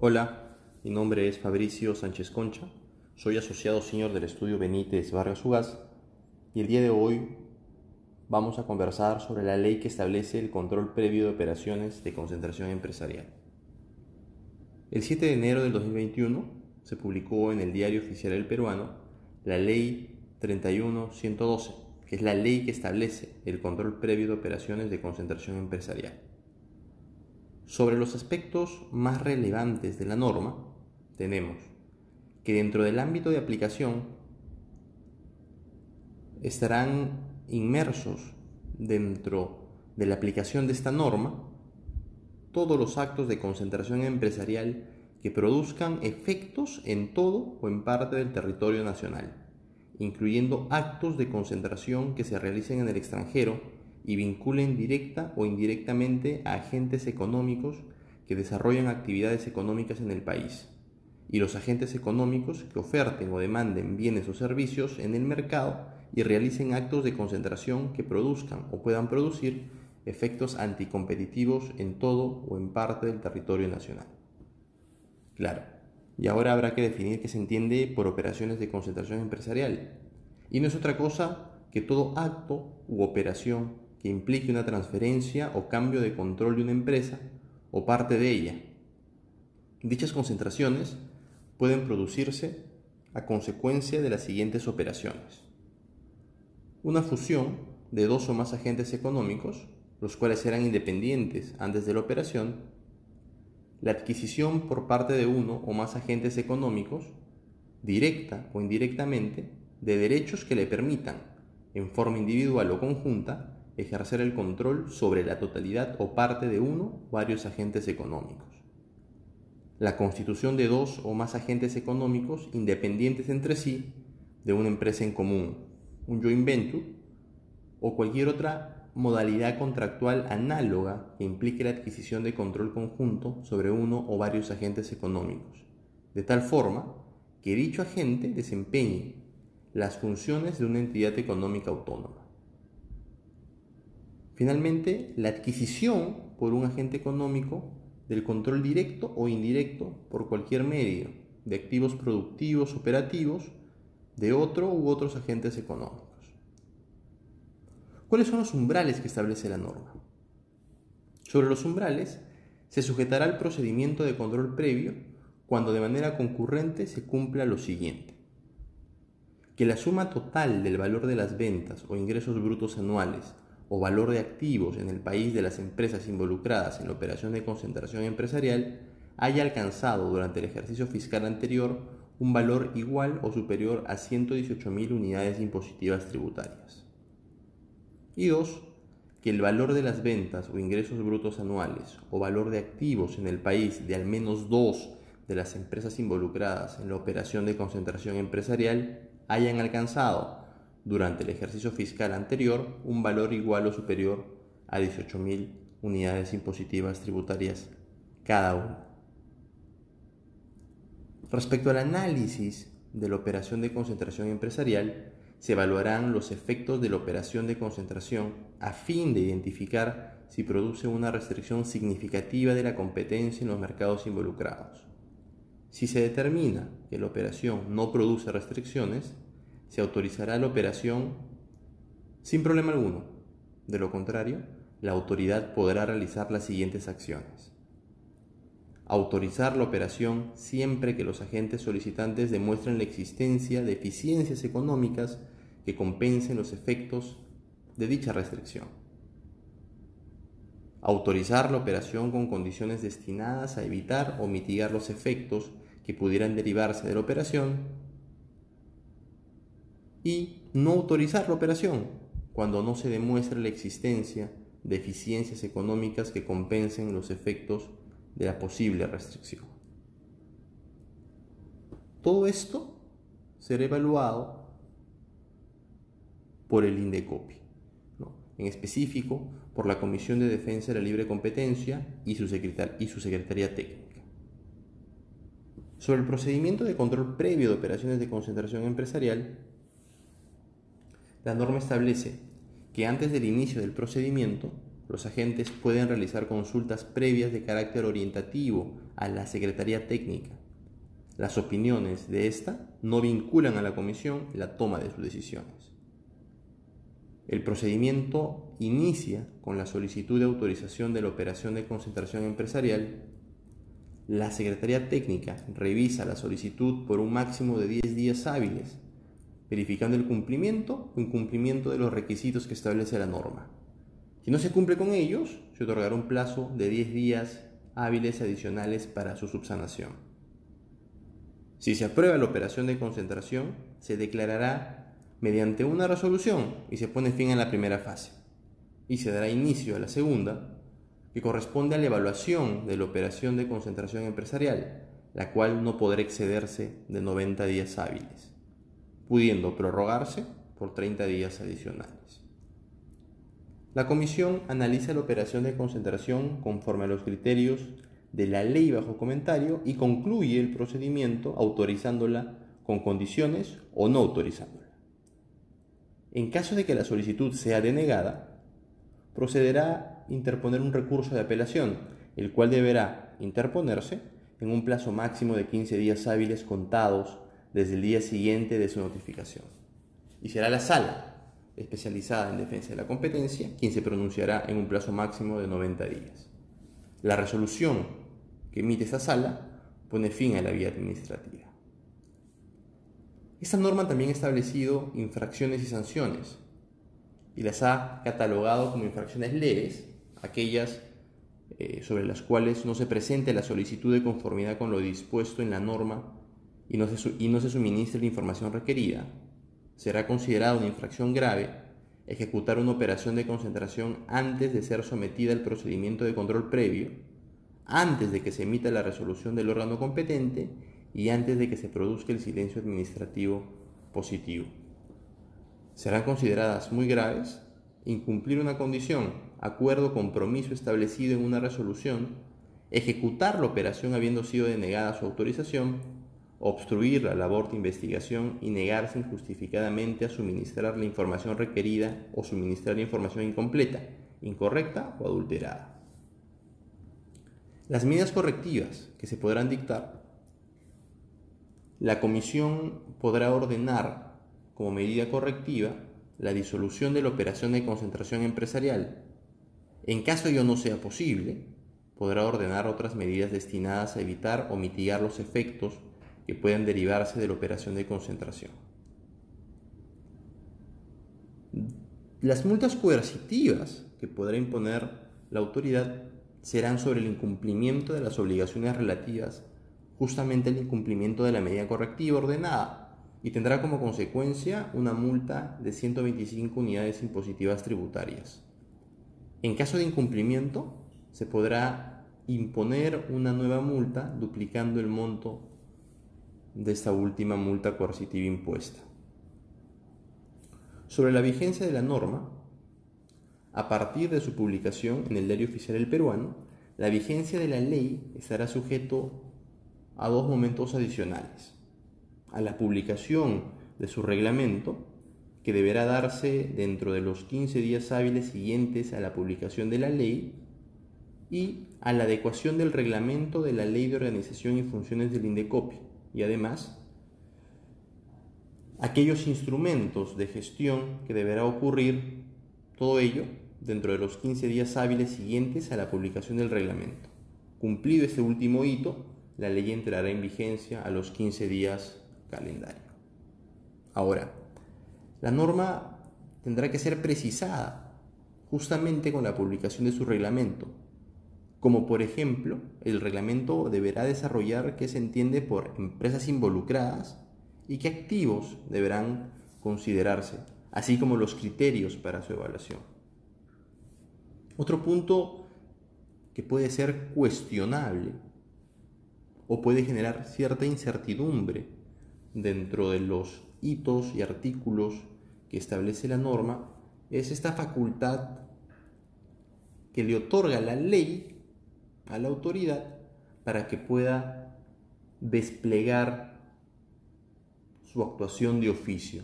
Hola, mi nombre es Fabricio Sánchez Concha, soy asociado señor del estudio Benítez Vargas Ugaz y el día de hoy vamos a conversar sobre la ley que establece el control previo de operaciones de concentración empresarial. El 7 de enero del 2021 se publicó en el Diario Oficial del Peruano la Ley 31112, que es la ley que establece el control previo de operaciones de concentración empresarial. Sobre los aspectos más relevantes de la norma, tenemos que dentro del ámbito de aplicación estarán inmersos dentro de la aplicación de esta norma todos los actos de concentración empresarial que produzcan efectos en todo o en parte del territorio nacional, incluyendo actos de concentración que se realicen en el extranjero y vinculen directa o indirectamente a agentes económicos que desarrollan actividades económicas en el país y los agentes económicos que oferten o demanden bienes o servicios en el mercado y realicen actos de concentración que produzcan o puedan producir efectos anticompetitivos en todo o en parte del territorio nacional. Claro, y ahora habrá que definir qué se entiende por operaciones de concentración empresarial. Y no es otra cosa que todo acto u operación que implique una transferencia o cambio de control de una empresa o parte de ella. Dichas concentraciones pueden producirse a consecuencia de las siguientes operaciones. Una fusión de dos o más agentes económicos, los cuales eran independientes antes de la operación, la adquisición por parte de uno o más agentes económicos, directa o indirectamente, de derechos que le permitan, en forma individual o conjunta, ejercer el control sobre la totalidad o parte de uno varios agentes económicos. La constitución de dos o más agentes económicos independientes entre sí de una empresa en común, un joint venture o cualquier otra modalidad contractual análoga que implique la adquisición de control conjunto sobre uno o varios agentes económicos, de tal forma que dicho agente desempeñe las funciones de una entidad económica autónoma. Finalmente, la adquisición por un agente económico del control directo o indirecto por cualquier medio de activos productivos operativos de otro u otros agentes económicos. ¿Cuáles son los umbrales que establece la norma? Sobre los umbrales se sujetará al procedimiento de control previo cuando de manera concurrente se cumpla lo siguiente. Que la suma total del valor de las ventas o ingresos brutos anuales o valor de activos en el país de las empresas involucradas en la operación de concentración empresarial haya alcanzado durante el ejercicio fiscal anterior un valor igual o superior a 118.000 unidades impositivas tributarias. Y dos, que el valor de las ventas o ingresos brutos anuales o valor de activos en el país de al menos dos de las empresas involucradas en la operación de concentración empresarial hayan alcanzado durante el ejercicio fiscal anterior un valor igual o superior a 18.000 unidades impositivas tributarias cada una. Respecto al análisis de la operación de concentración empresarial, se evaluarán los efectos de la operación de concentración a fin de identificar si produce una restricción significativa de la competencia en los mercados involucrados. Si se determina que la operación no produce restricciones, se autorizará la operación sin problema alguno. De lo contrario, la autoridad podrá realizar las siguientes acciones. Autorizar la operación siempre que los agentes solicitantes demuestren la existencia de eficiencias económicas que compensen los efectos de dicha restricción. Autorizar la operación con condiciones destinadas a evitar o mitigar los efectos que pudieran derivarse de la operación y no autorizar la operación cuando no se demuestre la existencia de eficiencias económicas que compensen los efectos de la posible restricción. Todo esto será evaluado por el INDECOPI, en específico por la Comisión de Defensa de la Libre Competencia y su, y su Secretaría Técnica. Sobre el procedimiento de control previo de operaciones de concentración empresarial, la norma establece que antes del inicio del procedimiento los agentes pueden realizar consultas previas de carácter orientativo a la Secretaría Técnica. Las opiniones de esta no vinculan a la comisión la toma de sus decisiones. El procedimiento inicia con la solicitud de autorización de la operación de concentración empresarial. La Secretaría Técnica revisa la solicitud por un máximo de 10 días hábiles, verificando el cumplimiento o incumplimiento de los requisitos que establece la norma. Si no se cumple con ellos, se otorgará un plazo de 10 días hábiles adicionales para su subsanación. Si se aprueba la operación de concentración, se declarará mediante una resolución y se pone fin a la primera fase. Y se dará inicio a la segunda, que corresponde a la evaluación de la operación de concentración empresarial, la cual no podrá excederse de 90 días hábiles, pudiendo prorrogarse por 30 días adicionales. La comisión analiza la operación de concentración conforme a los criterios de la ley bajo comentario y concluye el procedimiento autorizándola con condiciones o no autorizándola. En caso de que la solicitud sea denegada, procederá a interponer un recurso de apelación, el cual deberá interponerse en un plazo máximo de 15 días hábiles contados desde el día siguiente de su notificación. Y será la sala especializada en defensa de la competencia, quien se pronunciará en un plazo máximo de 90 días. La resolución que emite esta sala pone fin a la vía administrativa. Esta norma también ha establecido infracciones y sanciones y las ha catalogado como infracciones leves, aquellas eh, sobre las cuales no se presente la solicitud de conformidad con lo dispuesto en la norma y no se, y no se suministre la información requerida, será considerada una infracción grave ejecutar una operación de concentración antes de ser sometida al procedimiento de control previo, antes de que se emita la resolución del órgano competente y antes de que se produzca el silencio administrativo positivo. Serán consideradas muy graves incumplir una condición, acuerdo, compromiso establecido en una resolución, ejecutar la operación habiendo sido denegada su autorización obstruir la labor de investigación y negarse injustificadamente a suministrar la información requerida o suministrar información incompleta, incorrecta o adulterada. Las medidas correctivas que se podrán dictar. La comisión podrá ordenar como medida correctiva la disolución de la operación de concentración empresarial. En caso ello no sea posible, podrá ordenar otras medidas destinadas a evitar o mitigar los efectos que puedan derivarse de la operación de concentración. Las multas coercitivas que podrá imponer la autoridad serán sobre el incumplimiento de las obligaciones relativas justamente al incumplimiento de la medida correctiva ordenada y tendrá como consecuencia una multa de 125 unidades impositivas tributarias. En caso de incumplimiento, se podrá imponer una nueva multa duplicando el monto de esta última multa coercitiva impuesta. Sobre la vigencia de la norma, a partir de su publicación en el Diario Oficial del Peruano, la vigencia de la ley estará sujeto a dos momentos adicionales. A la publicación de su reglamento, que deberá darse dentro de los 15 días hábiles siguientes a la publicación de la ley, y a la adecuación del reglamento de la Ley de Organización y Funciones del INDECOPI, y además aquellos instrumentos de gestión que deberá ocurrir, todo ello dentro de los 15 días hábiles siguientes a la publicación del reglamento. Cumplido este último hito, la ley entrará en vigencia a los 15 días calendario. Ahora, la norma tendrá que ser precisada justamente con la publicación de su reglamento, como por ejemplo, el reglamento deberá desarrollar qué se entiende por empresas involucradas y qué activos deberán considerarse, así como los criterios para su evaluación. Otro punto que puede ser cuestionable o puede generar cierta incertidumbre dentro de los hitos y artículos que establece la norma es esta facultad que le otorga la ley a la autoridad para que pueda desplegar su actuación de oficio.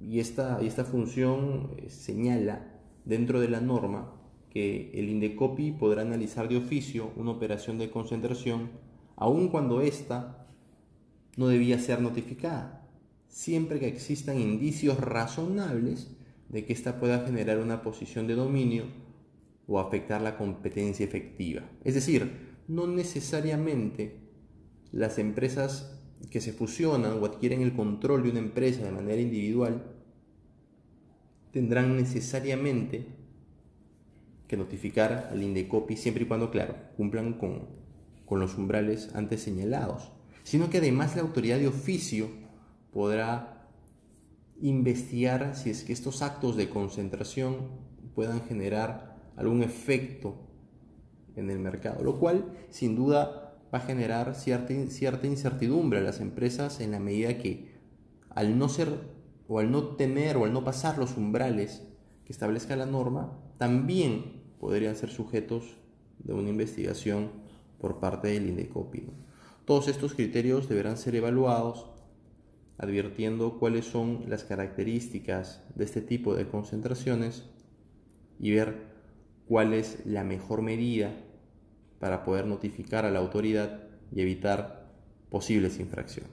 Y esta, esta función eh, señala dentro de la norma que el Indecopi podrá analizar de oficio una operación de concentración aun cuando ésta no debía ser notificada, siempre que existan indicios razonables de que ésta pueda generar una posición de dominio o afectar la competencia efectiva. Es decir, no necesariamente las empresas que se fusionan o adquieren el control de una empresa de manera individual tendrán necesariamente que notificar al Indecopi siempre y cuando, claro, cumplan con, con los umbrales antes señalados, sino que además la autoridad de oficio podrá investigar si es que estos actos de concentración puedan generar algún efecto en el mercado, lo cual sin duda va a generar cierta, cierta incertidumbre a las empresas en la medida que al no ser o al no tener o al no pasar los umbrales que establezca la norma, también podrían ser sujetos de una investigación por parte del INDECOPI. Todos estos criterios deberán ser evaluados advirtiendo cuáles son las características de este tipo de concentraciones y ver cuál es la mejor medida para poder notificar a la autoridad y evitar posibles infracciones.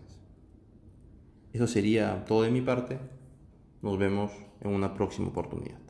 Eso sería todo de mi parte. Nos vemos en una próxima oportunidad.